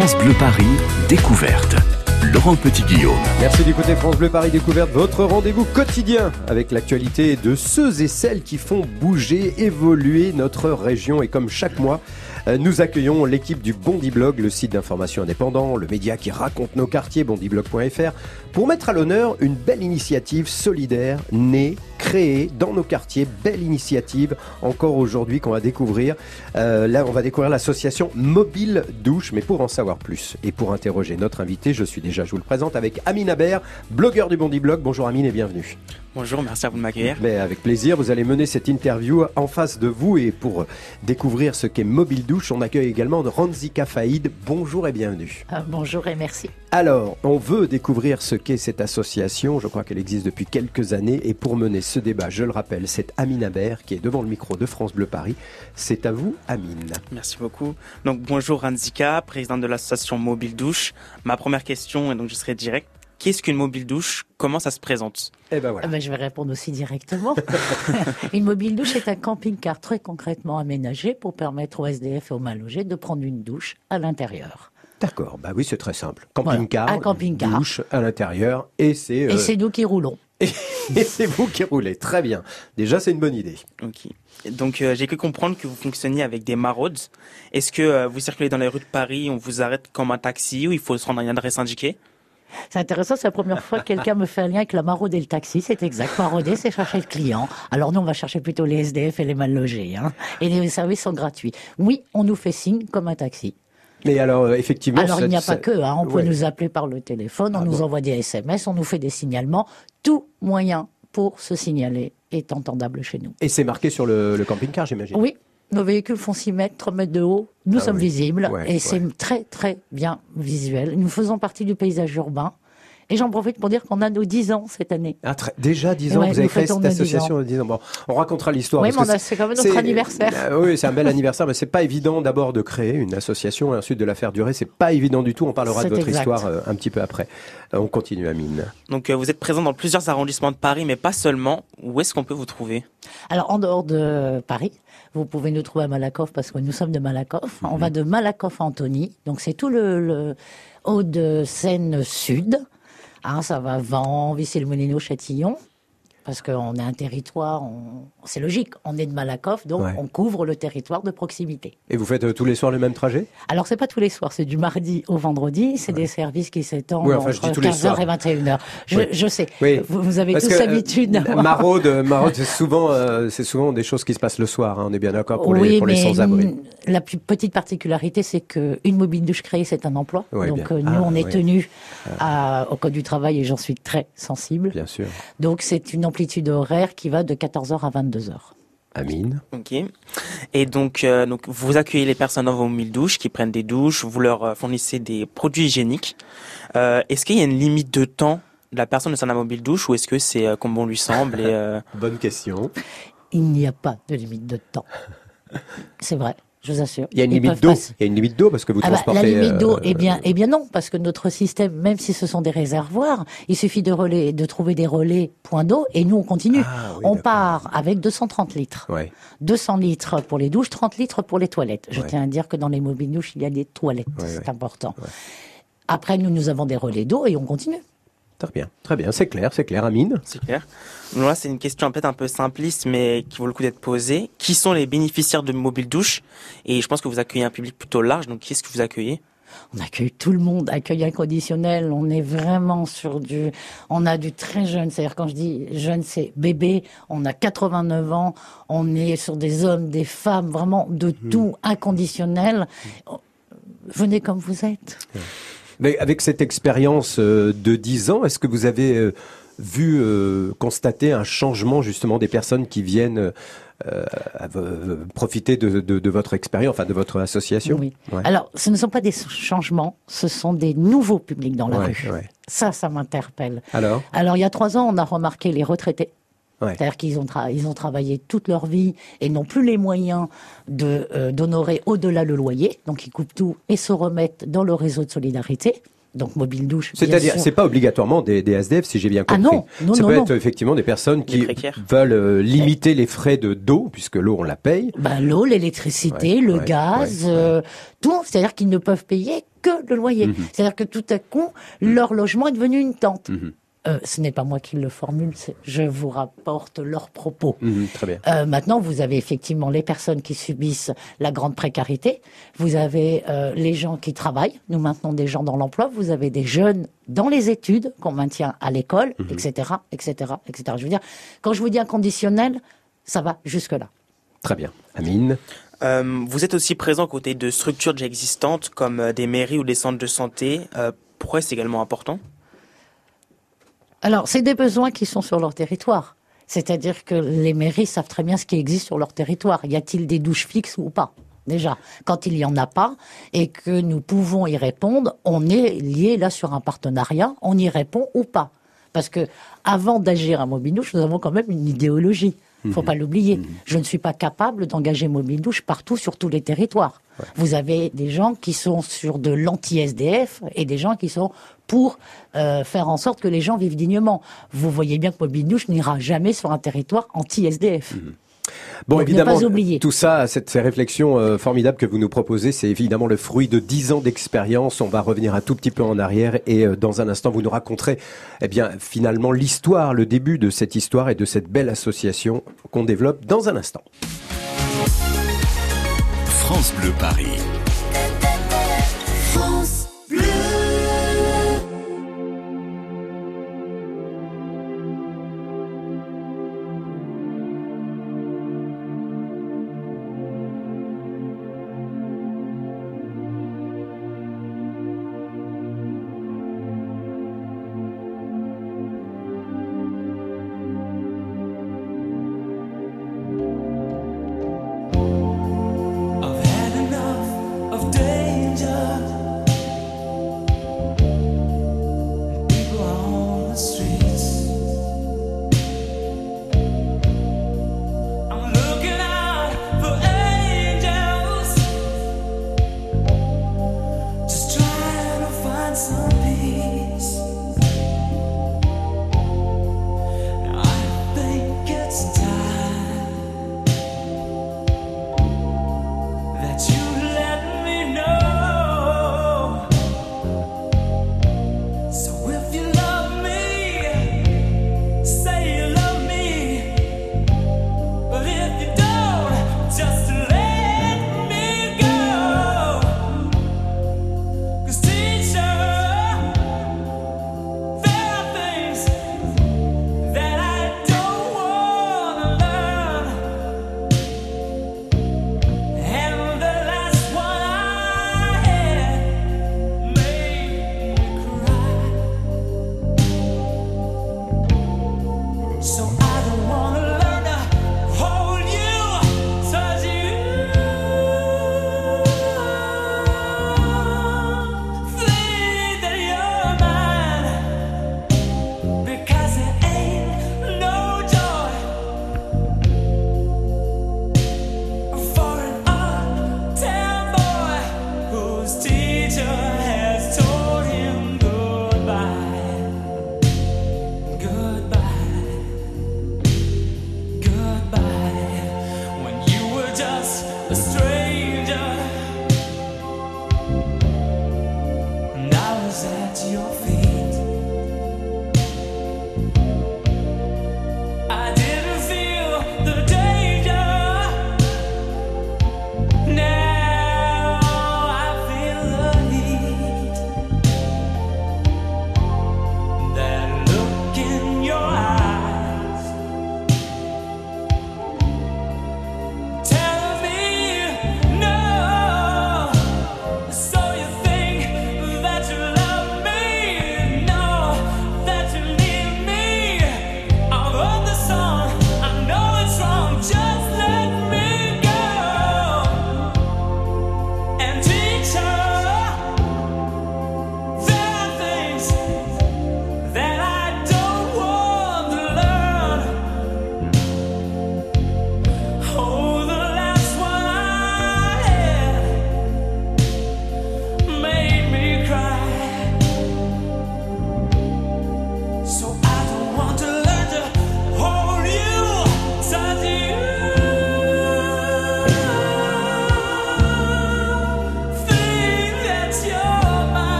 France Bleu Paris, découverte. Laurent Petit-Guillaume. Merci d'écouter France Bleu Paris Découverte, votre rendez-vous quotidien avec l'actualité de ceux et celles qui font bouger, évoluer notre région. Et comme chaque mois, euh, nous accueillons l'équipe du Bondi Blog, le site d'information indépendant, le média qui raconte nos quartiers, bondiblog.fr, pour mettre à l'honneur une belle initiative solidaire née, créée dans nos quartiers. Belle initiative encore aujourd'hui qu'on va découvrir. Euh, là, on va découvrir l'association Mobile Douche. Mais pour en savoir plus et pour interroger notre invité, je suis déjà, je vous le présente, avec Amine Aber, blogueur du Bondi Blog. Bonjour Amine et bienvenue. Bonjour, merci à vous de m'accueillir. Mais avec plaisir, vous allez mener cette interview en face de vous et pour découvrir ce qu'est Mobile Douche, on accueille également Ranzika Faïd. Bonjour et bienvenue. Euh, bonjour et merci. Alors, on veut découvrir ce qu'est cette association. Je crois qu'elle existe depuis quelques années. Et pour mener ce débat, je le rappelle, c'est Amine Aber qui est devant le micro de France Bleu Paris. C'est à vous, Amine. Merci beaucoup. Donc, bonjour Ranzika, présidente de l'association Mobile Douche. Ma première question, et donc je serai direct. Qu'est-ce qu'une mobile douche? Comment ça se présente? Eh ben voilà. Ah ben, je vais répondre aussi directement. une mobile douche est un camping-car très concrètement aménagé pour permettre aux SDF et aux mal logés de prendre une douche à l'intérieur. D'accord, bah oui, c'est très simple. Camping-car, Voilà, un camping-car. douche à l'intérieur, et c'est Et euh, c'est nous qui roulons. et c'est vous qui roulez. Très bien. Déjà, c'est une bonne idée. Ok. Donc, euh, j'ai cru comprendre que vous fonctionniez avec des maraudes. Est-ce que euh, vous circulez dans les rues de Paris, on vous arrête comme un taxi ou il faut se rendre à une adresse indiquée? C'est intéressant, c'est la première fois que quelqu'un me fait un lien avec la maraude et le taxi. C'est exact. Marauder, c'est chercher le client. Alors nous, on va chercher plutôt les SDF et les mal logés. Hein. Et les services sont gratuits. Oui, on nous fait signe comme un taxi. Mais alors, euh, effectivement... Alors il n'y a pas que, hein, on peut nous appeler par le téléphone, on Ah nous bon envoie des SMS, on nous fait des signalements. Tout moyen pour se signaler est entendable chez nous. Et c'est marqué sur le, le camping-car, j'imagine Oui, nos véhicules font 6 mètres, 3 mètres de haut, nous Ah sommes oui. visibles Ouais, et c'est très très bien visuel. Nous faisons partie du paysage urbain et j'en profite pour dire qu'on a nos 10 ans cette année. Ah, très- déjà 10 ans, Ouais, vous avez créé cette nos 10 association à 10 ans. Bon, on racontera l'histoire. Oui, c'est quand même notre anniversaire. Ah oui, c'est un bel anniversaire, mais c'est pas évident d'abord de créer une association et ensuite de la faire durer. C'est pas évident du tout. On parlera de votre exact. histoire euh, un petit peu après. Euh, on continue, Amine. Donc, euh, vous êtes présent dans plusieurs arrondissements de Paris, mais pas seulement. Où est-ce qu'on peut vous trouver? Alors, en dehors de Paris, vous pouvez nous trouver à Malakoff parce que nous sommes de Malakoff. On va de Malakoff à Antony. Donc, c'est tout le, le haut de Seine Sud. Hein, ça va Vent, Vissy-le-Moulineau, Châtillon. Parce qu'on est un territoire, on- c'est logique, on est de Malakoff, donc Ouais. on couvre le territoire de proximité. Et vous faites euh, tous les soirs le même trajet? Alors, c'est pas tous les soirs, c'est du mardi au vendredi, c'est des services qui s'étendent Oui, enfin, entre tous les 15h soirs. et 21h. Je, Oui. je sais, Oui. vous, vous avez Parce tous euh, l'habitude Maraude, euh, maraude, c'est souvent, euh, souvent des choses qui se passent le soir. hein, on est bien d'accord pour les, les sans-abri. la plus petite particularité, c'est que une mobile douche créée, c'est un emploi. Donc euh, nous, Ah, on est tenu à- au code du travail et j'en suis très sensible. Bien sûr. Donc c'est une amplitude horaire qui va de 14h à 22h. Amine. Ok. Et donc, euh, donc, vous accueillez les personnes dans vos mille douches qui prennent des douches, vous leur euh, fournissez des produits hygiéniques. Euh, est-ce qu'il y a une limite de temps de la personne de sa mobile douche ou est-ce que c'est euh, comme bon lui semble et, euh, Bonne question. Il n'y a pas de limite de temps. C'est vrai, je vous assure. Il y a une limite d'eau. Il y a une limite d'eau parce que vous Ah bah, transportez. la limite d'eau, euh, eh bien, eh bien non, parce que notre système, même si ce sont des réservoirs, il suffit de relais, de trouver des relais point d'eau, et nous on continue. Ah, oui, on part avec 230 litres. Ouais. 200 litres pour les douches, 30 litres pour les toilettes. Je Ouais. tiens à dire que dans les mobiles douches, il y a des toilettes. Ouais, c'est important. Après, nous, nous avons des relais d'eau et on continue. Très bien. Très bien. C'est clair, c'est clair. Amine. c'est clair Là, c'est une question peut-être un peu simpliste, mais qui vaut le coup d'être posée. Qui sont les bénéficiaires de mobile douche? Et je pense que vous accueillez un public plutôt large, donc qui est-ce que vous accueillez? On accueille tout le monde, accueil inconditionnel. On est vraiment sur du, on a du très jeune. C'est-à-dire quand je dis jeune, c'est bébé. On a 89 ans. On est sur des hommes, des femmes, vraiment de Mmh. tout inconditionnel. Venez comme vous êtes. Mais avec cette expérience euh, de 10 ans, est-ce que vous avez euh, vu, euh, constater un changement justement des personnes qui viennent euh, profiter de, de- de votre expérience, enfin de votre association? Oui. Ouais. Alors, ce ne sont pas des changements, ce sont des nouveaux publics dans la Ouais, rue. ouais. Ça, ça m'interpelle. Alors? Alors, il y a trois ans, on a remarqué les retraités. Ouais. C'est-à-dire qu'ils ont, tra- ils ont travaillé toute leur vie et n'ont plus les moyens de euh, d'honorer au-delà le loyer. Donc, ils coupent tout et se remettent dans le réseau de solidarité. Donc, mobile douche. C'est-à-dire, c'est pas obligatoirement des, des SDF, si j'ai bien Ah compris. non, non, Ça non, peut non. être effectivement des personnes qui veulent euh, limiter les frais de d'eau, puisque l'eau on la paye. Ben, l'eau, l'électricité, Ouais, le ouais, gaz, ouais, ouais. euh, tout. C'est-à-dire qu'ils ne peuvent payer que le loyer. Mhm. C'est-à-dire que tout à coup, leur logement est devenu une tente. Mhm. Euh, ce n'est pas moi qui le formule, je vous rapporte leurs propos. Mhm, très bien. Euh, maintenant, vous avez effectivement les personnes qui subissent la grande précarité. Vous avez euh, les gens qui travaillent. Nous maintenons des gens dans l'emploi. Vous avez des jeunes dans les études qu'on maintient à l'école, etc., etc., etc. Je veux dire, quand je vous dis inconditionnel, ça va jusque là. Très bien. Amine? Euh, vous êtes aussi présent aux côtés de structures déjà existantes comme des mairies ou des centres de santé. Euh, pourquoi c'est également important? Alors, c'est des besoins qui sont sur leur territoire. C'est-à-dire que les mairies savent très bien ce qui existe sur leur territoire. Y a-t-il des douches fixes ou pas? Déjà, quand il n'y en a pas et que nous pouvons y répondre, on est lié là sur un partenariat, on y répond ou pas. Parce que avant d'agir à Mobile-Douche, nous avons quand même une idéologie. Faut pas l'oublier. Je ne suis pas capable d'engager Mobile Douche partout sur tous les territoires. Vous avez des gens qui sont sur de l'anti-SDF et des gens qui sont pour euh, faire en sorte que les gens vivent dignement. Vous voyez bien que Mobile Douche n'ira jamais sur un territoire anti-SDF. Bon, Donc, ne évidemment, pas oublier. tout ça, cette, ces réflexions euh, formidables que vous nous proposez, c'est évidemment le fruit de dix ans d'expérience. On va revenir un tout petit peu en arrière et euh, dans un instant, vous nous raconterez, eh bien, finalement, l'histoire, le début de cette histoire et de cette belle association qu'on développe dans un instant. France Bleu Paris.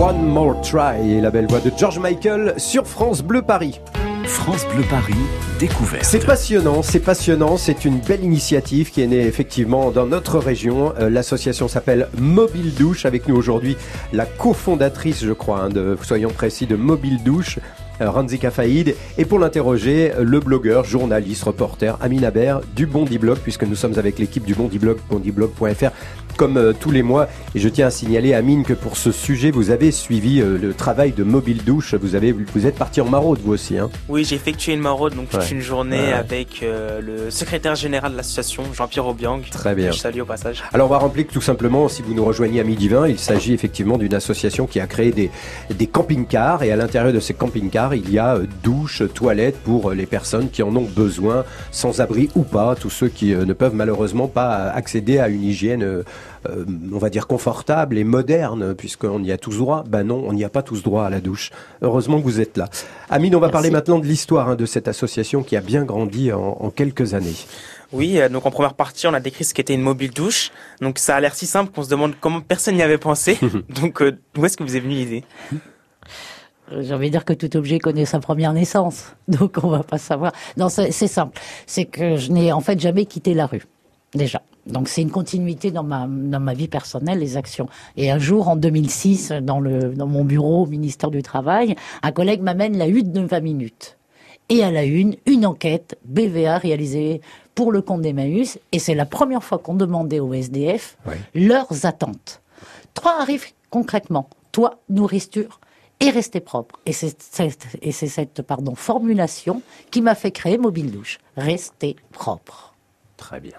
One More Try et la belle voix de George Michael sur France Bleu Paris. France Bleu Paris, découverte. C'est passionnant, c'est passionnant, c'est une belle initiative qui est née effectivement dans notre région. Euh, L'association s'appelle Mobile Douche. Avec nous aujourd'hui, la cofondatrice, je crois, hein, de, soyons précis, de Mobile Douche. euh, Ranzika Faïd et pour l'interroger le blogueur, journaliste, reporter Amine Aber du Bondi Blog puisque nous sommes avec l'équipe du Bondi Blog, bondiblog.fr comme euh, tous les mois et je tiens à signaler Amine que pour ce sujet vous avez suivi euh, le travail de Mobile Douche, vous avez vous êtes parti en maraude vous aussi hein. Oui, j'ai effectué une maraude, donc toute Ouais. une journée Ouais. avec euh, le secrétaire général de l'association, Jean-Pierre Aubiang. Très bien. que Je salue au passage. Alors on va rappeler que tout simplement, si vous nous rejoignez à midi 20, il s'agit effectivement d'une association qui a créé des, des camping-cars et à l'intérieur de ces camping-cars, il y a douches, toilettes pour les personnes qui en ont besoin, sans abri ou pas, tous ceux qui ne peuvent malheureusement pas accéder à une hygiène, euh, on va dire confortable et moderne, puisqu'on y a tous droit. Ben non, on n'y a pas tous droit à la douche. Heureusement que vous êtes là. Amine, on va Merci. parler maintenant de l'histoire hein, de cette association qui a bien grandi en, en quelques années. Oui, euh, donc en première partie, on a décrit ce qu'était une mobile douche. Donc ça a l'air si simple qu'on se demande comment personne n'y avait pensé. donc euh, où est-ce que vous est venue l'idée? Euh, J'ai envie de dire que tout objet connaît sa première naissance, donc on va pas savoir. Non, c'est simple. C'est que je n'ai en fait jamais quitté la rue, déjà. Donc c'est une continuité dans ma dans ma vie personnelle, les actions. Et un jour, en 2006, dans le dans mon bureau au ministère du Travail, un collègue m'amène la hutte de 20 minutes. Et à la une, une enquête BVA réalisée pour le compte d'Emmaüs. Et c'est la première fois qu'on demandait aux SDF leurs attentes. Trois arrivent concrètement. Toi, nourriture et rester propre. Et c'est cette, et c'est cette pardon, formulation qui m'a fait créer Mobile Douche. Rester propre. Très bien.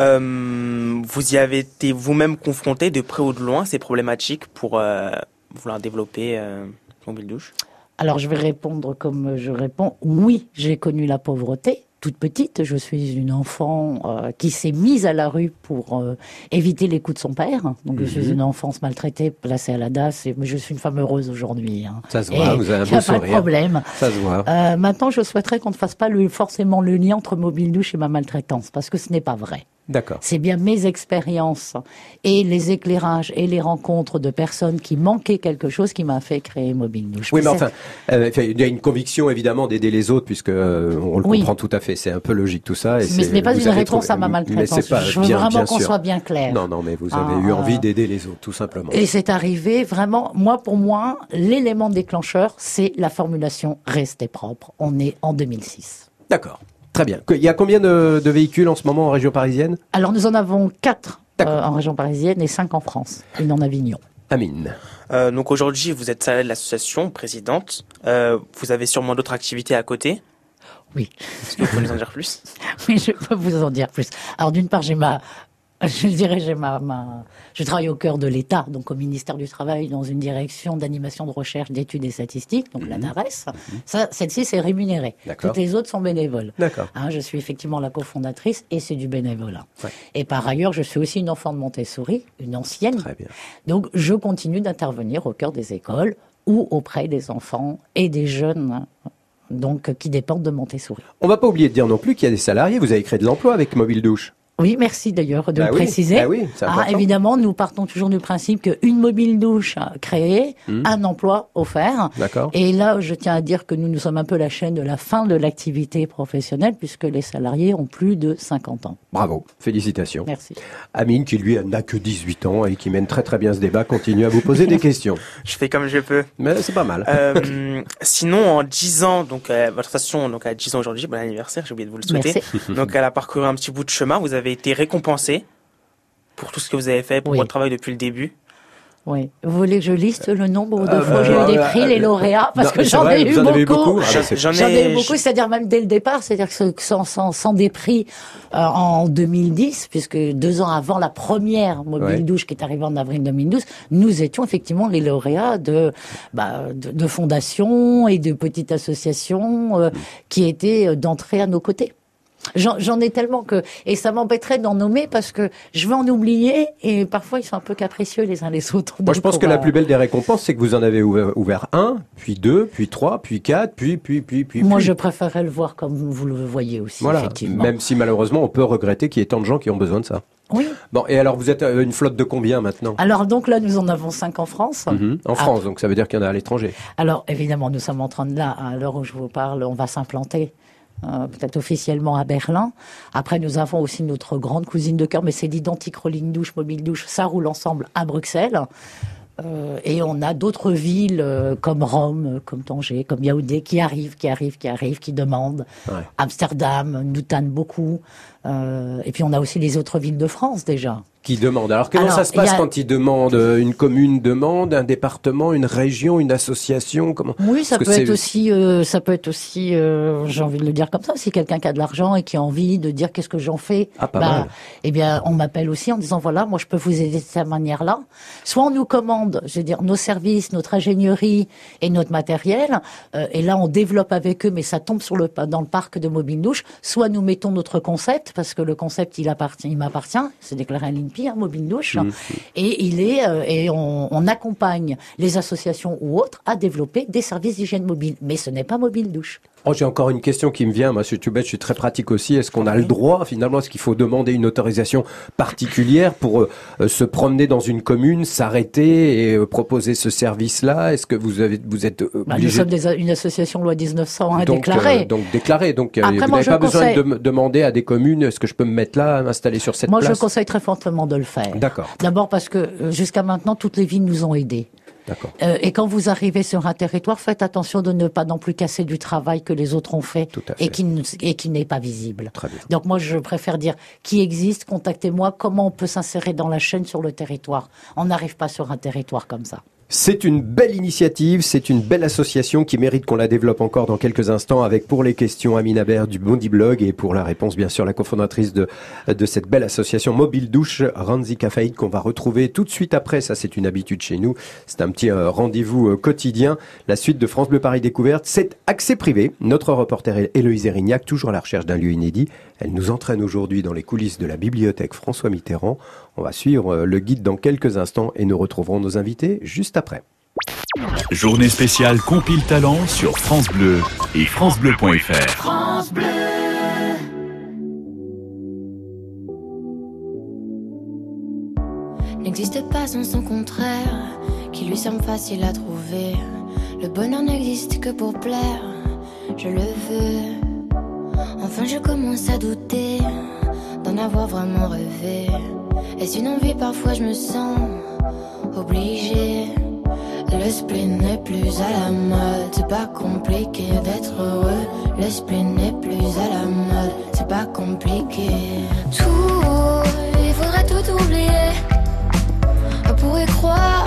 Euh, Vous y avez été vous-même confronté de près ou de loin à ces problématiques pour euh, vouloir développer euh, mobile douche? Alors je vais répondre comme je réponds. Oui, j'ai connu la pauvreté. Toute petite, je suis une enfant euh, qui s'est mise à la rue pour euh, éviter les coups de son père. Donc je suis une enfance maltraitée, placée à la DAS. Et, mais je suis une femme heureuse aujourd'hui. hein. Ça se Et voit, vous avez un beau a pas de sourire. problème. Ça se voit. Euh, maintenant, je souhaiterais qu'on ne fasse pas le, forcément le lien entre mobile douche et ma maltraitance, parce que ce n'est pas vrai. D'accord. C'est bien mes expériences et les éclairages et les rencontres de personnes qui manquaient quelque chose qui m'a fait créer Mobile Douche. Oui, mais enfin, euh, enfin, il y a une conviction évidemment d'aider les autres, puisque euh, on le Oui. comprend tout à fait. C'est un peu logique tout ça. Et mais ce n'est pas une réponse trouvé- à ma maltraitance. pas je veux bien, vraiment qu'on soit bien clair. Non, non, mais vous avez Ah, eu euh, envie d'aider les autres, tout simplement. Et c'est arrivé vraiment, moi pour moi, l'élément déclencheur, c'est la formulation rester propre. On est en 2006. D'accord. Très bien. Il y a combien de, de véhicules en ce moment en région parisienne? Alors nous en avons quatre D'accord. euh, en région parisienne et cinq en France, une en Avignon. Amine. Euh, donc aujourd'hui, vous êtes salarié de l'association, présidente. Euh, vous avez sûrement d'autres activités à côté? Oui. Est-ce que vous pouvez nous en dire plus? Oui, je peux vous en dire plus. Alors d'une part, j'ai ma, je dirais, j'ai ma, ma, je travaille au cœur de l'État, donc au ministère du Travail, dans une direction d'animation de recherche, d'études et statistiques, donc la NARES. Ça, celle-ci, c'est rémunéré. D'accord. Toutes les autres sont bénévoles. D'accord. Hein, je suis effectivement la cofondatrice et c'est du bénévolat. Ouais. Et par ailleurs, je suis aussi une enfant de Montessori, une ancienne. Très bien. Donc, je continue d'intervenir au cœur des écoles ou auprès des enfants et des jeunes, donc qui dépendent de Montessori. On va pas oublier de dire non plus qu'il y a des salariés. Vous avez créé de l'emploi avec Mobile Douche. Oui, merci d'ailleurs de Bah le oui, préciser. bah oui, Ah, évidemment, nous partons toujours du principe qu'une mobile douche créée, un emploi offert. Hmm. D'accord. Et là, je tiens à dire que nous, nous sommes un peu la chaîne de la fin de l'activité professionnelle puisque les salariés ont plus de 50 ans. Bravo. Félicitations. Merci. Amine, qui lui n'a que 18 ans et qui mène très très bien ce débat, continue à vous poser des questions. Je fais comme je peux. Mais c'est pas mal. Euh, sinon, en 10 ans, donc euh, votre association donc, a 10 ans aujourd'hui, bon anniversaire, j'ai oublié de vous le souhaiter. Merci. Donc elle a parcouru un petit bout de chemin, vous avez été récompensé pour tout ce que vous avez fait, pour Oui. votre travail depuis le début. Oui. Vous voulez que je liste le nombre de Euh, fois où j'ai bah, eu des euh, prix, euh, les lauréats Parce non, que c'est j'en ai, eu avez beaucoup. Ah, bah, J'en ai eu beaucoup, c'est-à-dire même dès le départ, c'est-à-dire que sans, sans, sans des prix euh, en 2010, puisque deux ans avant la première mobile Ouais. douche qui est arrivée en avril 2012, nous étions effectivement les lauréats de, bah, de, de fondations et de petites associations euh, qui étaient euh, d'entrée à nos côtés. J'en ai tellement que et ça m'embêterait d'en nommer parce que je vais en oublier et parfois ils sont un peu capricieux les uns les autres. Moi, je pense que va- la plus belle des récompenses, c'est que vous en avez ouvert, ouvert un, puis deux, puis trois, puis quatre, puis, puis, puis, puis. Moi, puis. je préférerais le voir comme vous le voyez aussi, Voilà. effectivement. Même si malheureusement, on peut regretter qu'il y ait tant de gens qui ont besoin de ça. Oui. Bon, et alors vous êtes euh, une flotte de combien maintenant? Alors donc là, nous en avons cinq en France. Mhm. En Ah. France, donc ça veut dire qu'il y en a à l'étranger. Alors évidemment, nous sommes en train de là, à l'heure où je vous parle, on va s'implanter. Euh, peut-être officiellement à Berlin. Après, nous avons aussi notre grande cousine de cœur, mais c'est l'identique rolling douche, mobile douche, ça roule ensemble à Bruxelles. Euh, et on a d'autres villes euh, comme Rome, comme Tanger, comme Yaoundé qui arrivent, qui arrivent, qui arrivent, qui demandent. Ouais. Amsterdam nous tanne beaucoup. Euh, et puis on a aussi les autres villes de France déjà. Qui demande Alors comment Alors, ça se passe a- quand ils demandent euh, Une commune demande, un département, une région, une association Comment Oui, ça peut être aussi, euh, ça peut être aussi, euh, j'ai envie de le dire comme ça, si quelqu'un qui a de l'argent et qui a envie de dire qu'est-ce que j'en fais, Ah, pas mal. eh bien, on m'appelle aussi en disant voilà, moi je peux vous aider de cette manière-là. Soit on nous commande, je veux dire, nos services, notre ingénierie et notre matériel, euh, et là on développe avec eux, mais ça tombe sur le dans le parc de mobile douche. Soit nous mettons notre concept parce que le concept il appartient, il m'appartient, c'est déclaré à l'INPI, hein, mobile douche, Mmh. et il est euh, et on, on accompagne les associations ou autres à développer des services d'hygiène mobile, mais ce n'est pas mobile douche. Oh, j'ai encore une question qui me vient. Moi, je tout bête, je suis très pratique aussi. Est-ce qu'on a le droit, finalement, est-ce qu'il faut demander une autorisation particulière pour euh, euh, se promener dans une commune, s'arrêter et euh, proposer ce service-là? Est-ce que vous avez, vous êtes euh, Bah, nous obligé sommes des- une association loi 1901 donc, déclarée. euh, donc déclaré. Donc, Après, vous moi, n'avez je pas besoin conseille- de dem- demander à des communes est-ce que je peux me mettre là, m'installer sur cette Moi, je place? conseille très fortement de le faire. D'accord, D'abord parce que jusqu'à maintenant, toutes les villes nous ont aidés. Euh, et quand vous arrivez sur un territoire, faites attention de ne pas non plus casser du travail que les autres ont fait, Tout à fait. et qui, ne- et qui n'est pas visible. Très bien. Donc moi, je préfère dire qui existe, contactez-moi, comment on peut s'insérer dans la chaîne sur le territoire? On n'arrive pas sur un territoire comme ça. C'est une belle initiative, c'est une belle association qui mérite qu'on la développe encore dans quelques instants avec pour les questions Amine Haber du Bondi Blog et pour la réponse bien sûr la cofondatrice de, de cette belle association Mobile Douche, Ranzi Kafaïd qu'on va retrouver tout de suite après, ça c'est une habitude chez nous, c'est un petit euh, rendez-vous euh, quotidien, la suite de France Bleu Paris Découverte, c'est accès privé, notre reporter Héloïse Erignac, toujours à la recherche d'un lieu inédit, elle nous entraîne aujourd'hui dans les coulisses de la bibliothèque François Mitterrand, on va suivre euh, le guide dans quelques instants et nous retrouverons nos invités juste après. Journée spéciale Compile Talent sur France Bleu et FranceBleu.fr. n'existe pas sans son contraire, qui lui semble facile à trouver. Le bonheur n'existe que pour plaire, je le veux. Enfin, je commence à douter d'en avoir vraiment rêvé. Est-ce une envie Parfois, je me sens obligée. Le spleen n'est plus à la mode, c'est pas compliqué d'être heureux. Le spleen n'est plus à la mode, c'est pas compliqué. Tout, il faudrait tout oublier. On pourrait croire,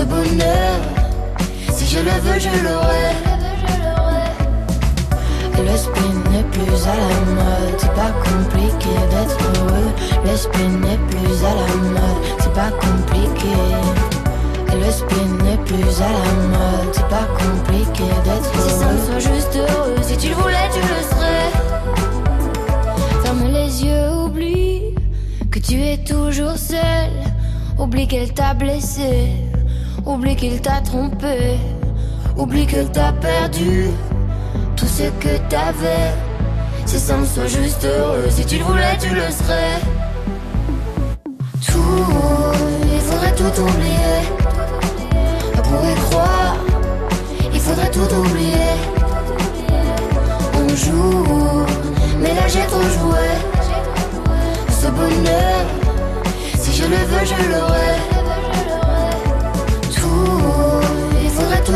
Ce bonheur, si je le veux, je l'aurai. Le spin n'est plus à la mode, c'est pas compliqué d'être heureux. Le spin n'est plus à la mode, c'est pas compliqué. Le spin n'est plus à la mode, c'est pas compliqué d'être heureux. Si ça me soit juste heureux, si tu le voulais, tu le serais. Ferme les yeux, oublie que tu es toujours seul. Oublie qu'elle t'a blessé, oublie qu'il t'a trompé, oublie qu'elle t'a perdu tout ce que t'avais. Si ça me soit juste heureux, si tu le voulais, tu le serais. Tout, il faudrait tout oublier. On pourrait croire, il faudrait tout oublier. On joue, mais là j'ai trop joué. Ce bonheur, si je le veux, je l'aurai.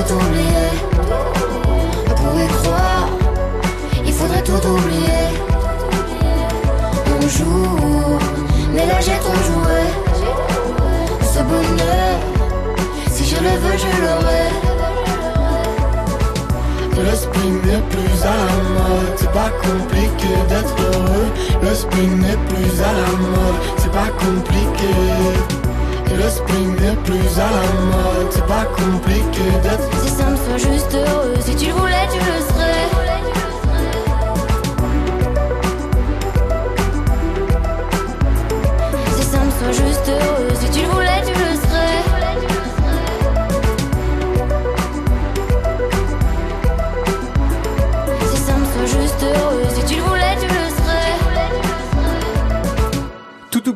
tout oublier. Pour y croire, il faudrait tout oublier. On joue, mais là j'ai trop joué. Ce bonheur, si je le veux, je l'aurai. Le spin n'est plus à la mode, c'est pas compliqué d'être heureux. Le spin n'est plus à la mode, c'est pas compliqué. Le spring n'est plus à la mode, c'est pas compliqué d'être C'est simple, sois juste heureux. Si tu le voulais, tu le serais.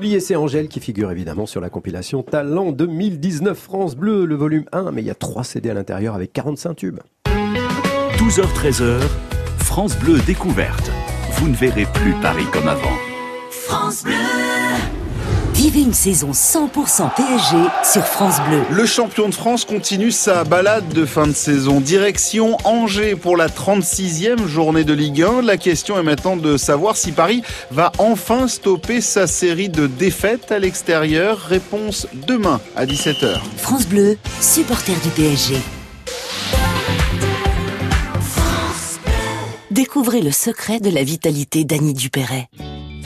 Oublié, c'est Angèle qui figure évidemment sur la compilation Talent 2019 France Bleu, le volume 1, mais il y a 3 CD à l'intérieur avec 45 tubes. 12h-13h, France Bleu découverte. Vous ne verrez plus Paris comme avant. Vivez une saison 100% PSG sur France Bleu. Le champion de France continue sa balade de fin de saison. Direction Angers pour la 36e journée de Ligue 1. La question est maintenant de savoir si Paris va enfin stopper sa série de défaites à l'extérieur. Réponse demain à 17h. France Bleu, supporter du PSG. Découvrez le secret de la vitalité d'Annie Dupéret.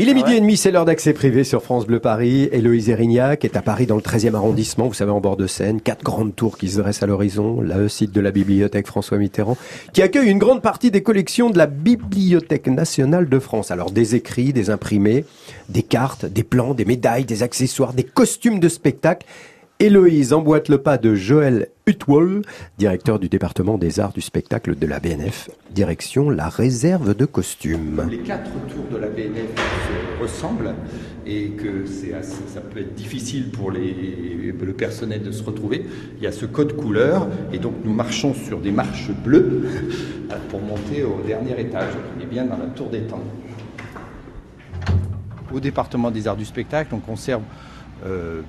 Il est midi et demi, c'est l'heure d'accès privé sur France Bleu Paris. Héloïse Erignac est à Paris dans le 13e arrondissement, vous savez, en bord de Seine. Quatre grandes tours qui se dressent à l'horizon. Le site de la bibliothèque François Mitterrand, qui accueille une grande partie des collections de la Bibliothèque nationale de France. Alors des écrits, des imprimés, des cartes, des plans, des médailles, des accessoires, des costumes de spectacle. Héloïse emboîte le pas de Joël Hutwol, directeur du département des arts du spectacle de la BNF. Direction la réserve de costumes. Les quatre tours de la BNF se ressemblent et que ça peut être difficile pour le personnel de se retrouver. Il y a ce code couleur et donc nous marchons sur des marches bleues pour monter au dernier étage. On est bien dans la tour des temps. Au département des arts du spectacle, on conserve euh,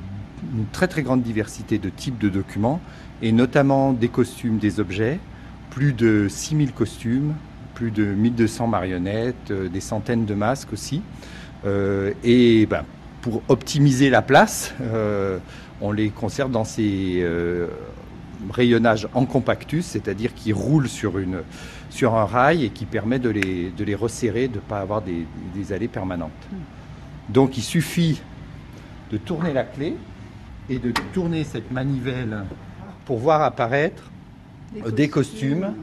une très très grande diversité de types de documents et notamment des costumes, des objets, plus de 6000 costumes, plus de 1200 marionnettes, euh, des centaines de masques aussi. Euh, et ben, pour optimiser la place, euh, on les conserve dans ces euh, rayonnages en compactus, c'est-à-dire qui roulent sur, une, sur un rail et qui permet de les, de les resserrer, de ne pas avoir des, des allées permanentes. Donc il suffit de tourner la clé et de tourner cette manivelle pour voir apparaître des costumes.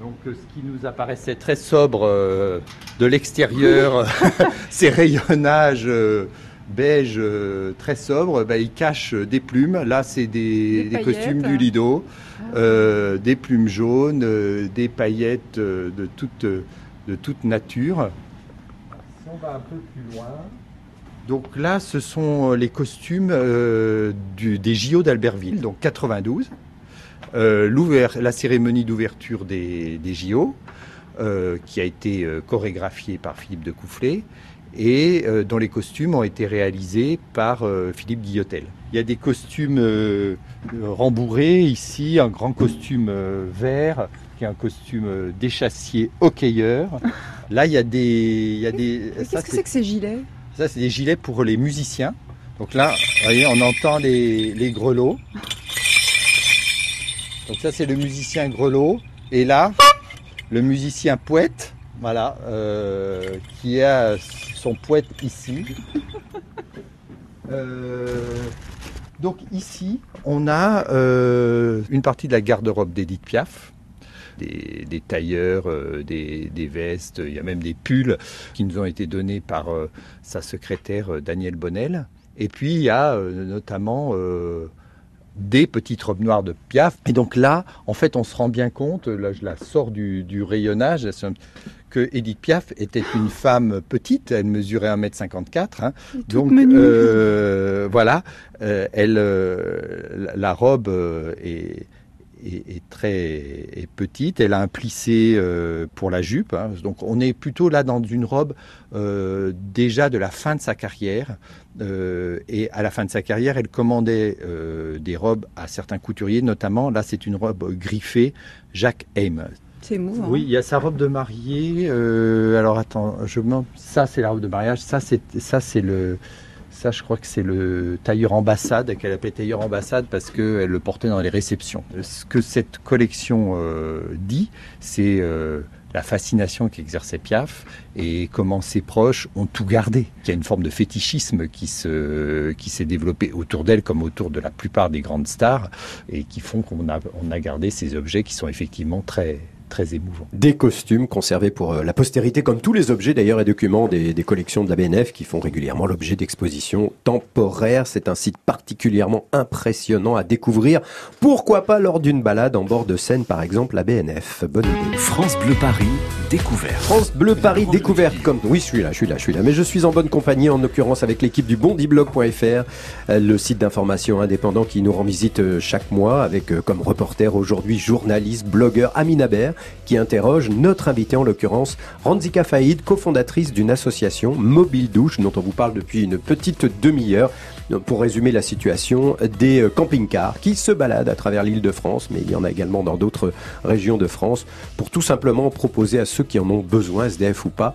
Donc euh, ce qui nous apparaissait très sobre euh, de l'extérieur, ces rayonnages euh, beige euh, très sobres, bah, ils cachent euh, des plumes. Là, c'est des, Des des costumes du Lido, euh, des plumes jaunes, euh, des paillettes euh, de toute, de toute nature. Si on va un peu plus loin. Donc là, ce sont euh, les costumes euh, du- des JO d'Albertville, donc 92. Euh, la cérémonie d'ouverture des, des JO, euh, qui a été chorégraphiée par Philippe de Coufflet et dont les costumes ont été réalisés par Philippe Guillotel. Il y a des costumes rembourrés ici, un grand costume vert qui est un costume d'échassier hockeyeur. Là, il y a des, il y a des. ça, Qu'est-ce que c'est que ces gilets? Ça, c'est des gilets pour les musiciens. Donc là, vous voyez, on entend les, grelots. Donc ça, c'est le musicien grelot. Et là, le musicien poète, voilà, euh, qui a son poète ici. Euh, donc ici, on a euh, une partie de la garde-robe d'Edith Piaf. Des, des tailleurs, euh, des, des vestes, il y a même des pulls qui nous ont été donnés par euh, sa secrétaire euh, Danielle Bonnel. Et puis il y a notamment des petites robes noires de Piaf. Et donc là, en fait, on se rend bien compte, là je la sors du, du rayonnage, que Edith Piaf était une femme petite, elle mesurait 1m54. hein. donc euh, voilà, euh, elle, euh, la, robe est, est, est très est petite. Elle a un plissé euh, pour la jupe. hein. Donc on est plutôt là dans une robe euh, déjà de la fin de sa carrière. Euh, et à la fin de sa carrière, elle commandait euh, des robes à certains couturiers, notamment là c'est une robe griffée Jacques Haim. C'est émouvant. Oui, il y a sa robe de mariée. euh, alors attends, je me... ça c'est la robe de mariage. Ça c'est ça c'est le ça je crois que c'est le tailleur ambassade qu'elle appelait tailleur ambassade parce qu'elle le portait dans les réceptions. Ce que cette collection euh, dit, c'est euh, la fascination qu'exerçait Piaf et comment ses proches ont tout gardé. Il y a une forme de fétichisme qui se qui s'est développé autour d'elle comme autour de la plupart des grandes stars et qui font qu'on a on a gardé ces objets qui sont effectivement très très émouvants. Des costumes conservés pour euh, la postérité, comme tous les objets d'ailleurs et documents des, des collections de la BNF qui font régulièrement l'objet d'expositions temporaires. C'est un site particulièrement impressionnant à découvrir. Pourquoi pas lors d'une balade en bord de Seine, par exemple, la BNF Bonne idée. France Bleu Paris, découverte. France Bleu Paris découverte comme oui je suis là je suis là je suis là mais je suis en bonne compagnie en l'occurrence avec l'équipe du bondiblog.fr euh, le site d'information indépendant qui nous rend visite euh, chaque mois avec comme reporter aujourd'hui journaliste blogueur Amina Ber qui interroge notre invitée en l'occurrence Ranzika Faïd cofondatrice d'une association Mobile Douche dont on vous parle depuis une petite demi-heure pour résumer la situation, des euh, camping-cars qui se baladent à travers l'île de France, mais il y en a également dans d'autres régions de France, pour tout simplement proposer à ceux qui en ont besoin, SDF ou pas,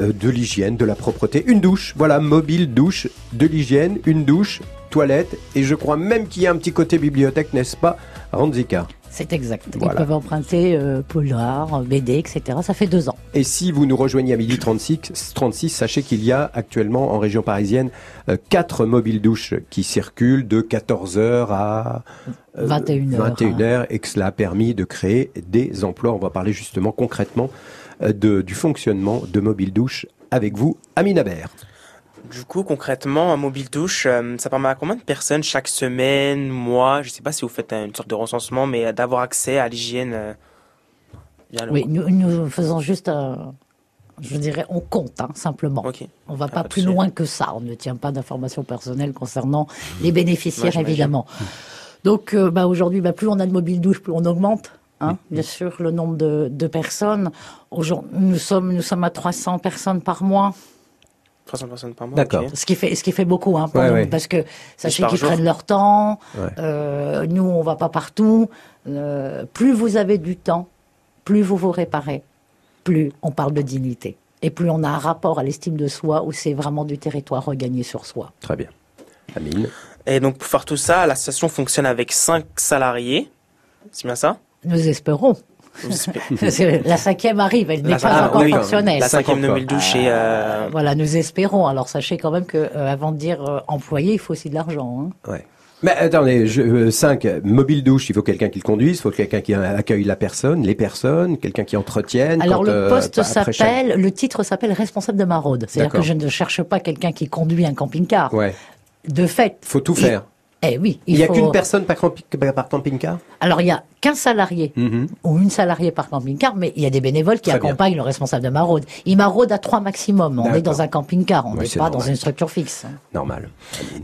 euh, de l'hygiène, de la propreté. Une douche, voilà, mobile douche, de l'hygiène, une douche, toilette, et je crois même qu'il y a un petit côté bibliothèque, n'est-ce pas, Ranzika C'est exact. Voilà. Ils peuvent emprunter euh, Polar, BD, etc. Ça fait deux ans. Et si vous nous rejoignez à midi 36, 36 sachez qu'il y a actuellement en région parisienne euh, quatre mobiles douches qui circulent de 14h à euh, 21h. 21h et que cela a permis de créer des emplois. On va parler justement concrètement euh, de, du fonctionnement de mobiles douches avec vous, Amina Ber. Du coup, concrètement, un mobile douche, euh, ça permet à combien de personnes chaque semaine, mois, je sais pas si vous faites euh, une sorte de recensement, mais euh, d'avoir accès à l'hygiène Oui, nous, nous faisons juste, je dirais, on compte hein, simplement. On va pas pas plus loin que ça. On ne tient pas d'informations personnelles concernant les bénéficiaires, évidemment. Donc, euh, bah, aujourd'hui, bah, plus on a de mobiles douches, plus on augmente. Hein, bien sûr, le nombre de, de personnes. Aujourd'hui, nous sommes, nous sommes à 300 personnes par mois. 300 personnes par mois. ok. Ce qui fait, ce qui fait beaucoup, hein, pour Ouais, nous, ouais. parce que sachez qu'ils prennent leur temps. Ouais. Euh, nous, on va pas partout. Euh, plus vous avez du temps, plus vous vous réparez, plus on parle de dignité. Et plus on a un rapport à l'estime de soi où c'est vraiment du territoire regagné sur soi. Très bien. Amine. Et donc, pour faire tout ça, l'association fonctionne avec 5 salariés. C'est bien ça? Nous espérons. La cinquième arrive, elle n'est pas ah, encore oui, fonctionnelle. La cinquième mobile douche et... euh, Voilà, nous espérons. Alors sachez quand même que euh, avant de dire euh, employé, il faut aussi de l'argent. hein. Ouais. Mais attendez, 5, mobile douche, il faut quelqu'un qui le conduise, il faut quelqu'un qui accueille la personne, les personnes, quelqu'un qui entretienne. Alors quand, le euh, poste chaque- s'appelle, le titre s'appelle responsable de maraude. C'est-à-dire que je ne cherche pas quelqu'un qui conduit un camping-car. Ouais. De fait. Faut tout il- faire. Eh oui. Il n'y a faut- qu'une personne par, campi- par camping-car Alors il y a qu'un salarié Mhm. ou une salariée par camping-car, mais il y a des bénévoles qui Très bien. accompagnent le responsable de maraude. Il maraude à trois maximum. On est dans un camping-car, on n'est pas dans une structure fixe. Normal.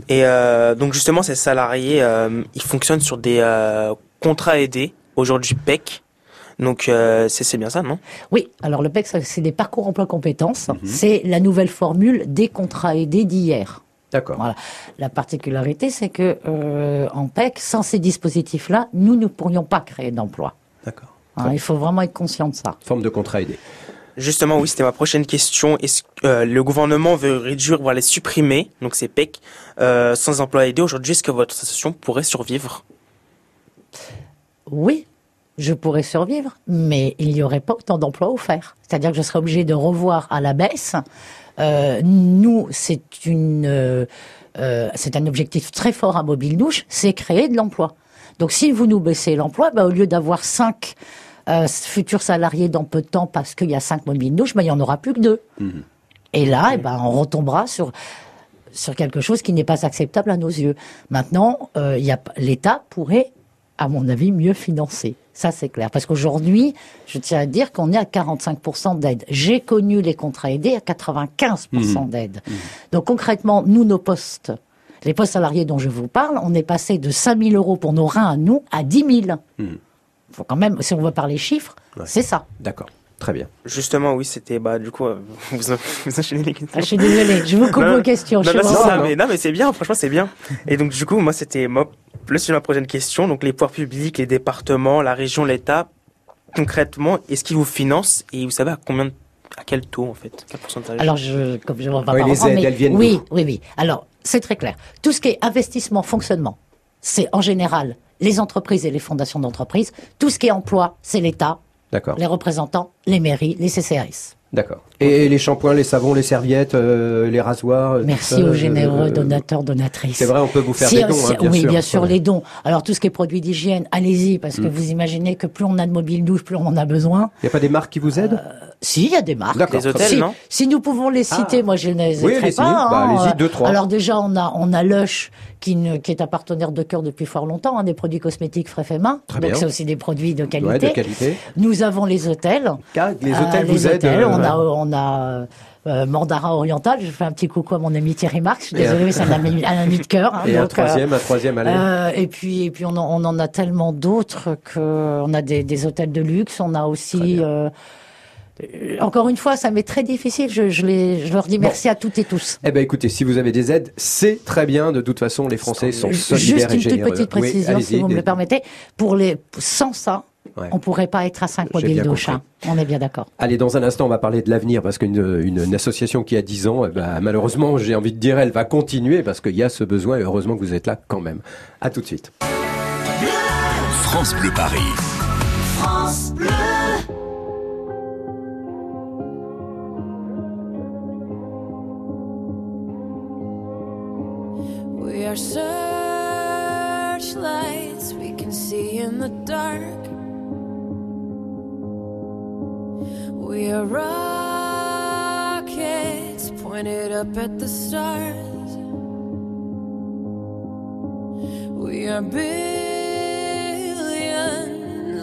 Et euh, donc justement, ces salariés, euh, ils fonctionnent sur des euh, contrats aidés, aujourd'hui PEC. Donc euh, c'est bien ça, non? Oui, alors le PEC, c'est des parcours emploi compétences. Mhm. C'est la nouvelle formule des contrats aidés d'hier. D'accord. Voilà. La particularité, c'est que euh, en PEC, sans ces dispositifs-là, nous ne pourrions pas créer d'emplois. D'accord. Hein, il faut vraiment être conscient de ça. Forme de contrat aidé. Justement, oui, c'était ma prochaine question. Est-ce que euh, le gouvernement veut réduire, voire les supprimer, donc ces PEC, euh, sans emploi aidé aujourd'hui Est-ce que votre association pourrait survivre? Oui, je pourrais survivre, mais il n'y aurait pas autant d'emplois offerts. C'est-à-dire que je serais obligé de revoir à la baisse. Euh, nous, c'est une, euh, euh, c'est un objectif très fort à Mobile Douche, c'est créer de l'emploi. Donc, si vous nous baissez l'emploi, bah, au lieu d'avoir cinq euh, futurs salariés dans peu de temps parce qu'il y a cinq Mobile Douche, bah, il y en aura plus que deux. Et là, eh ben, on retombera sur sur quelque chose qui n'est pas acceptable à nos yeux. Maintenant, euh, l'État pourrait, à mon avis, mieux financer. Ça, c'est clair. Parce qu'aujourd'hui, je tiens à dire qu'on est à 45% d'aide. J'ai connu les contrats aidés à 95% Mhm. d'aide. Donc concrètement, nous, nos postes, les postes salariés dont je vous parle, on est passé de 5 000 euros pour nos reins à nous à 10 000. faut quand même, si on veut parler chiffres, Ouais. c'est ça. D'accord, très bien. Justement, oui, c'était bah du coup euh, vous, vous enchaînez les questions. Ah, je suis désolée, je vous coupe Non, vos questions. Mais, non, mais c'est bien, franchement, c'est bien. Et donc, du coup, moi, c'était moi, le sujet de ma prochaine question. Donc, les pouvoirs publics, les départements, la région, l'État, concrètement, est-ce qu'ils vous financent et vous savez à combien, de- à quel taux, en fait, quel pourcentage? Alors, je, comme je ne vais pas Oui, les reprendre, aides, mais elles viennent oui, d'où oui, oui. Alors, c'est très clair. Tout ce qui est investissement, fonctionnement, c'est en général les entreprises et les fondations d'entreprises. Tout ce qui est emploi, c'est l'État, D'accord. les représentants, les mairies, les CCAS. D'accord. Et les shampoings, les savons, les serviettes, euh, les rasoirs. euh, Merci ça, aux euh, généreux euh, donateurs, donatrices. C'est vrai, on peut vous faire Si, des dons, si- hein, bien oui, sûr. bien sûr, Ouais. les dons. Alors tout ce qui est produits d'hygiène, allez-y, parce que Mm. vous imaginez que plus on a de mobiles douches, plus on en a besoin. Il n'y a pas des marques qui vous aident? Si, il y a des marques. D'accord, Les hôtels, si, non? Si nous pouvons les citer, Ah. moi je ne les Oui, pas. Bah, hein. allez-y, deux, trois. Alors déjà, on a, on a Lush, qui, ne- qui est un partenaire de cœur depuis fort longtemps, hein, des produits cosmétiques frais fait main. Très Donc bien. c'est aussi des produits de qualité. Ouais, de qualité. Nous avons les hôtels. Les Euh, hôtels les vous aident. On a, on a euh, Mandara Oriental. Je fais un petit coucou à mon ami Thierry Marx. Je suis désolée, un- mais c'est un ami, un ami de cœur. hein, Et un donc, euh, troisième, un troisième, allez. euh, et puis, et puis on, en, on en a tellement d'autres que on a des, des hôtels de luxe. On a aussi. euh, encore une fois, ça m'est très difficile. Je, je, les, je leur dis Bon. merci à toutes et tous. Eh ben écoutez, si vous avez des aides, c'est très bien. De toute façon, les Français sont solidaires Juste et une généreux. toute petite précision, si vous me le permettez. Pour les, sans ça, Ouais. on pourrait pas être à 5 J'ai mobiles hein. On est bien d'accord. Allez, dans un instant, on va parler de l'avenir parce qu'une une, une association qui a 10 ans, eh ben, malheureusement, j'ai envie de dire, elle va continuer parce qu'il y a ce besoin et heureusement que vous êtes là quand même. À tout de suite. France Bleu Paris. France Bleu. We are searchlights we can see in the dark. We are rockets pointed up at the stars. We are billions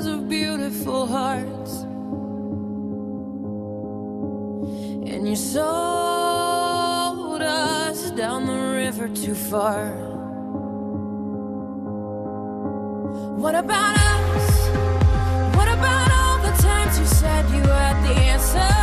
of beautiful hearts. And you sold us down the river too far. What about us? What about you said you had the answer.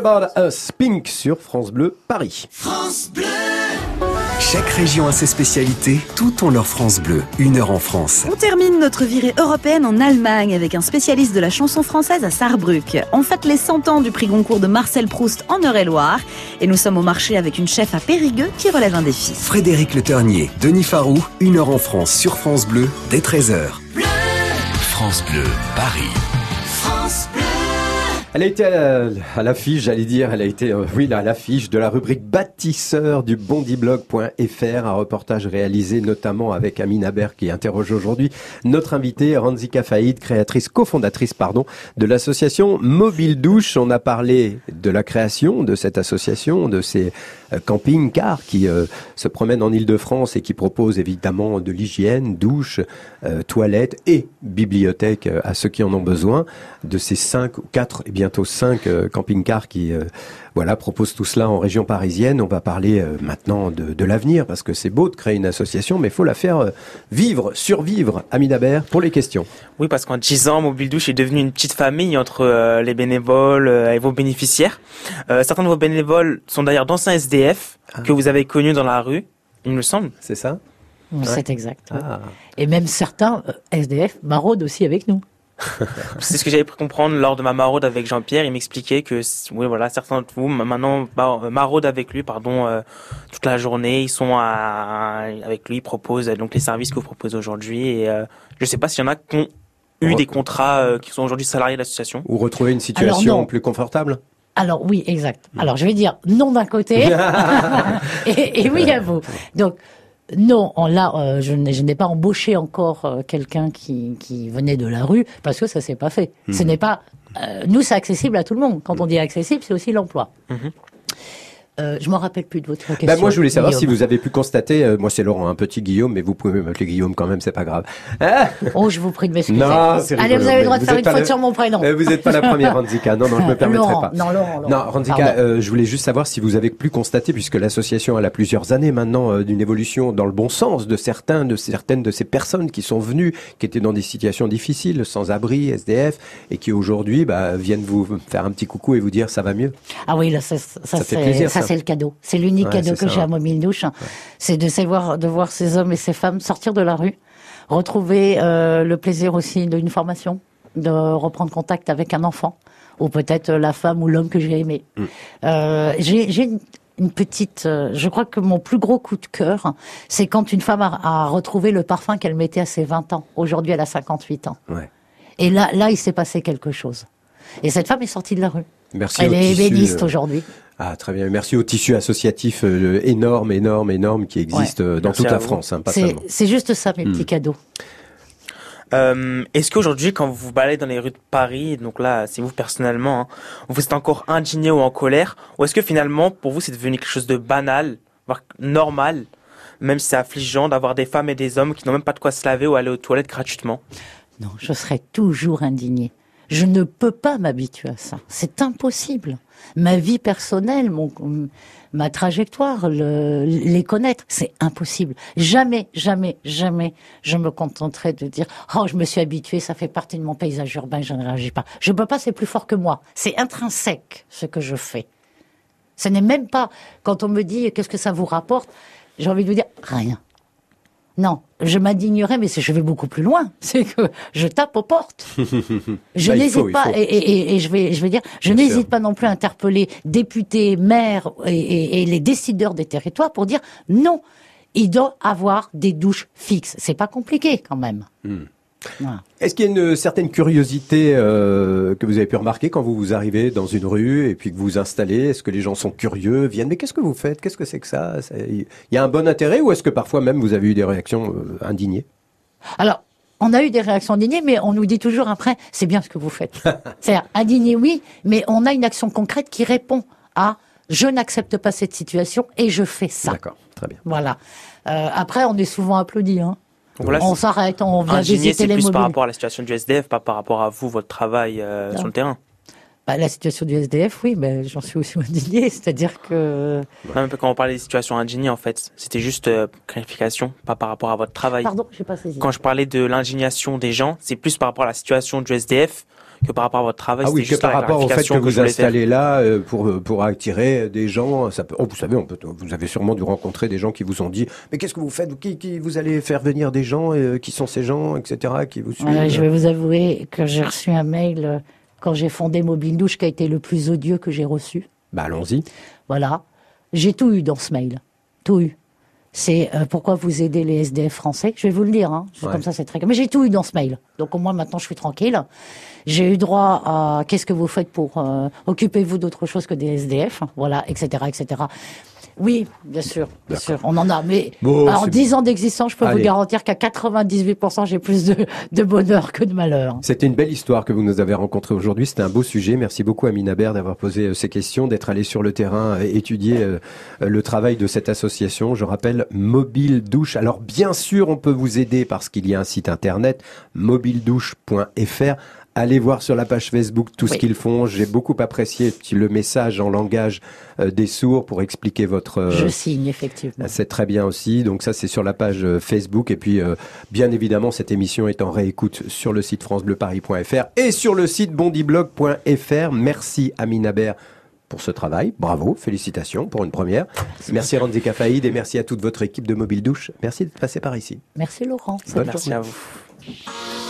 About us? Pink sur France Bleu Paris. France Bleu. Chaque région a ses spécialités, tout ont leur France Bleu. Une heure en France. On termine notre virée européenne en Allemagne avec un spécialiste de la chanson française à Saarbrück. On fête les 100 ans du prix Goncourt de Marcel Proust en Eure-et-Loire et nous sommes au marché avec une chef à Périgueux qui relève un défi. Frédéric Le Ternier, Denis Farou, une heure en France sur France Bleu, dès 13h. France Bleu, Paris. France Bleu. Elle a été à, l'affiche, j'allais dire, elle a été, euh, oui, à l'affiche de la rubrique bâtisseur du bondiblog.fr, un reportage réalisé notamment avec Amine Aber qui interroge aujourd'hui notre invitée Ranzika Faïd, créatrice, cofondatrice, pardon, de l'association Mobile Douche. On a parlé de la création de cette association, de ces camping-cars qui euh, se promènent en Ile-de-France et qui proposent évidemment de l'hygiène, douche, euh, toilettes et bibliothèque euh, à ceux qui en ont besoin, de ces cinq ou quatre et bientôt cinq camping-cars qui voilà proposent tout cela en région parisienne. On va parler euh, maintenant de, de l'avenir parce que c'est beau de créer une association, mais il faut la faire euh, vivre, survivre. Amine Aber pour les questions. Oui, parce qu'en 10 ans, Mobile Douche est devenu une petite famille entre euh, les bénévoles euh, et vos bénéficiaires. Euh, certains de vos bénévoles sont d'ailleurs d'anciens SDF que vous avez connus dans la rue, il me semble. C'est ça? C'est exact. ouais. Ah. Et même certains euh, SDF maraudent aussi avec nous. C'est ce que j'avais pu comprendre lors de ma maraude avec Jean-Pierre. Il m'expliquait que, oui, voilà, certains de vous ma- maintenant euh, maraudent avec lui, pardon, euh, toute la journée. Ils sont à, avec lui, ils proposent euh, donc les services que vous proposez aujourd'hui. Et euh, je sais pas s'il y en a qui ont eu des contrats euh, qui sont aujourd'hui salariés de l'association. Ou retrouver une situation plus confortable Alors oui, exact. Alors je vais dire non d'un côté et, et oui à vous. Donc non, on l'a, euh, je n'ai pas embauché encore euh, quelqu'un qui, qui venait de la rue parce que ça s'est pas fait. Ce Mhm. n'est pas euh, nous, c'est accessible à tout le monde. Quand on dit accessible, c'est aussi l'emploi. Euh, je me rappelle plus de votre question. Bah, moi, je voulais savoir Guillaume. si vous avez pu constater, euh, moi c'est Laurent, un petit Guillaume, mais vous pouvez m'appeler Guillaume quand même, c'est pas grave. Ah Oh, je vous prie de m'excuser. Non, c'est Allez, vous avez le droit de faire une faute la- sur mon prénom. Euh, vous n'êtes pas la première, Ranzika. Non, non, je me permettrai Laurent, pas. non, Laurent, Laurent. Non, Pardon. euh, je voulais juste savoir si vous avez pu constater, puisque l'association elle a plusieurs années maintenant euh, d'une évolution dans le bon sens de certains, de certaines de ces personnes qui sont venues, qui étaient dans des situations difficiles, sans abri, SDF, et qui aujourd'hui bah, viennent vous faire un petit coucou et vous dire ça va mieux? Ah oui, là, ça, ça, Ça fait plaisir, ça. C'est le cadeau. C'est l'unique Ouais, cadeau que j'ai à ouais. Mobile Douche. C'est de savoir, de voir ces hommes et ces femmes sortir de la rue, retrouver euh, le plaisir aussi d'une formation, de reprendre contact avec un enfant, ou peut-être la femme ou l'homme que j'ai aimé. Mm. Euh, j'ai une, une petite, euh, je crois que mon plus gros coup de cœur, c'est quand une femme a, a retrouvé le parfum qu'elle mettait à ses 20 ans. Aujourd'hui, elle a 58 ans. Ouais. Et là, là, il s'est passé quelque chose. Et cette femme est sortie de la rue. Merci Elle est ébéniste euh, aujourd'hui. Ah, très bien. Merci au tissu associatif euh, énorme, énorme, énorme qui existe euh, dans Merci toute la vous. France, hein, C'est juste ça, mes Hmm. petits cadeaux. Euh, Est-ce qu'aujourd'hui, quand vous vous baladez dans les rues de Paris, donc là, c'est vous personnellement, hein, vous êtes encore indigné ou en colère, ou est-ce que finalement, pour vous, c'est devenu quelque chose de banal, voire normal, même si c'est affligeant d'avoir des femmes et des hommes qui n'ont même pas de quoi se laver ou aller aux toilettes gratuitement? Non, je serai toujours indignée. Je ne peux pas m'habituer à ça. C'est impossible. Ma vie personnelle, mon, ma trajectoire, le- les connaître, c'est impossible. Jamais, jamais, jamais, je me contenterai de dire oh je me suis habituée, ça fait partie de mon paysage urbain, je ne réagis pas. Je peux pas, c'est plus fort que moi. C'est intrinsèque ce que je fais. Ce n'est même pas quand on me dit qu'est-ce que ça vous rapporte, j'ai envie de vous dire rien. Non, je m'indignerai, mais je vais beaucoup plus loin. C'est que je tape aux portes. Je Bah, n'hésite pas, et, et- et- et je vais, je vais dire, je n'hésite pas non plus à interpeller députés, maires et les décideurs des territoires pour dire non, il doit avoir des douches fixes. C'est pas compliqué quand même. Hmm. Voilà. Est-ce qu'il y a une certaine curiosité euh, que vous avez pu remarquer quand vous vous arrivez dans une rue et puis que vous vous installez? Est-ce que les gens sont curieux, viennent? Mais qu'est-ce que vous faites? Qu'est-ce que c'est que ça? Ça- Il y a un bon intérêt ou est-ce que parfois même vous avez eu des réactions euh, indignées? Alors, on a eu des réactions indignées, mais on nous dit toujours après, c'est bien ce que vous faites. C'est-à-dire, indigné, oui, mais on a une action concrète qui répond à je n'accepte pas cette situation et je fais ça. D'accord, très bien. Voilà. Euh, après, on est souvent applaudi. Hein. Donc voilà, on s'arrête, on vient visiter c'est les plus par rapport à la situation du SDF, pas par rapport à vous, votre travail euh, sur le terrain. Bah, la situation du SDF, oui, mais j'en suis aussi indigné. C'est-à-dire que. Non, mais quand on parlait des situations indignées, en fait, c'était juste euh, clarification, pas par rapport à votre travail. Pardon, j'ai pas saisi. Quand je parlais de l'indignation des gens, c'est plus par rapport à la situation du SDF que par rapport à votre travail. Ah oui, que par rapport au fait que clarification vous installez là euh, pour pour attirer des gens, ça peut. Oh, vous savez, on peut. Vous avez sûrement dû rencontrer des gens qui vous ont dit, mais qu'est-ce que vous faites? Qui, qui vous allez faire venir des gens euh, Qui sont ces gens, etc. Qui vous suivent? Je vais vous avouer que j'ai reçu un mail euh, quand j'ai fondé Mobile Douche qui a été le plus odieux que j'ai reçu. Bah allons-y. Voilà. J'ai tout eu dans ce mail. Tout eu. C'est euh, pourquoi vous aidez les SDF français? Je vais vous le dire. Hein. Ouais. Comme ça, c'est très. Mais j'ai tout eu dans ce mail. Donc au moins maintenant, je suis tranquille. J'ai eu droit à qu'est-ce que vous faites pour euh, occupez-vous d'autre chose que des SDF. Voilà, etc., etc. Oui, bien sûr, bien sûr, on en a. Mais Bon, en c'est 10 ans d'existence, je peux Allez. vous garantir qu'à 98%, j'ai plus de, de bonheur que de malheur. C'était une belle histoire que vous nous avez rencontrée aujourd'hui. C'était un beau sujet. Merci beaucoup à Minabert d'avoir posé euh, ces questions, d'être allé sur le terrain et étudier euh, euh, le travail de cette association. Je rappelle Mobile Douche. Alors bien sûr, on peut vous aider parce qu'il y a un site internet mobiledouche.fr. Allez voir sur la page Facebook tout ce qu'ils font. J'ai beaucoup apprécié le message en langage euh, des sourds pour expliquer votre. euh, Je signe, effectivement. c'est très bien aussi. Donc ça, c'est sur la page euh, Facebook. Et puis, bien évidemment, cette émission est en réécoute sur le site francebleuparis.fr et sur le site bondiblog.fr. Merci à Minabert pour ce travail. Bravo, félicitations pour une première. Merci Ranzi Kafaïd et merci à toute votre équipe de Mobile Douche. Merci d'être passé par ici. Merci Laurent. Bonne Merci journée. à vous.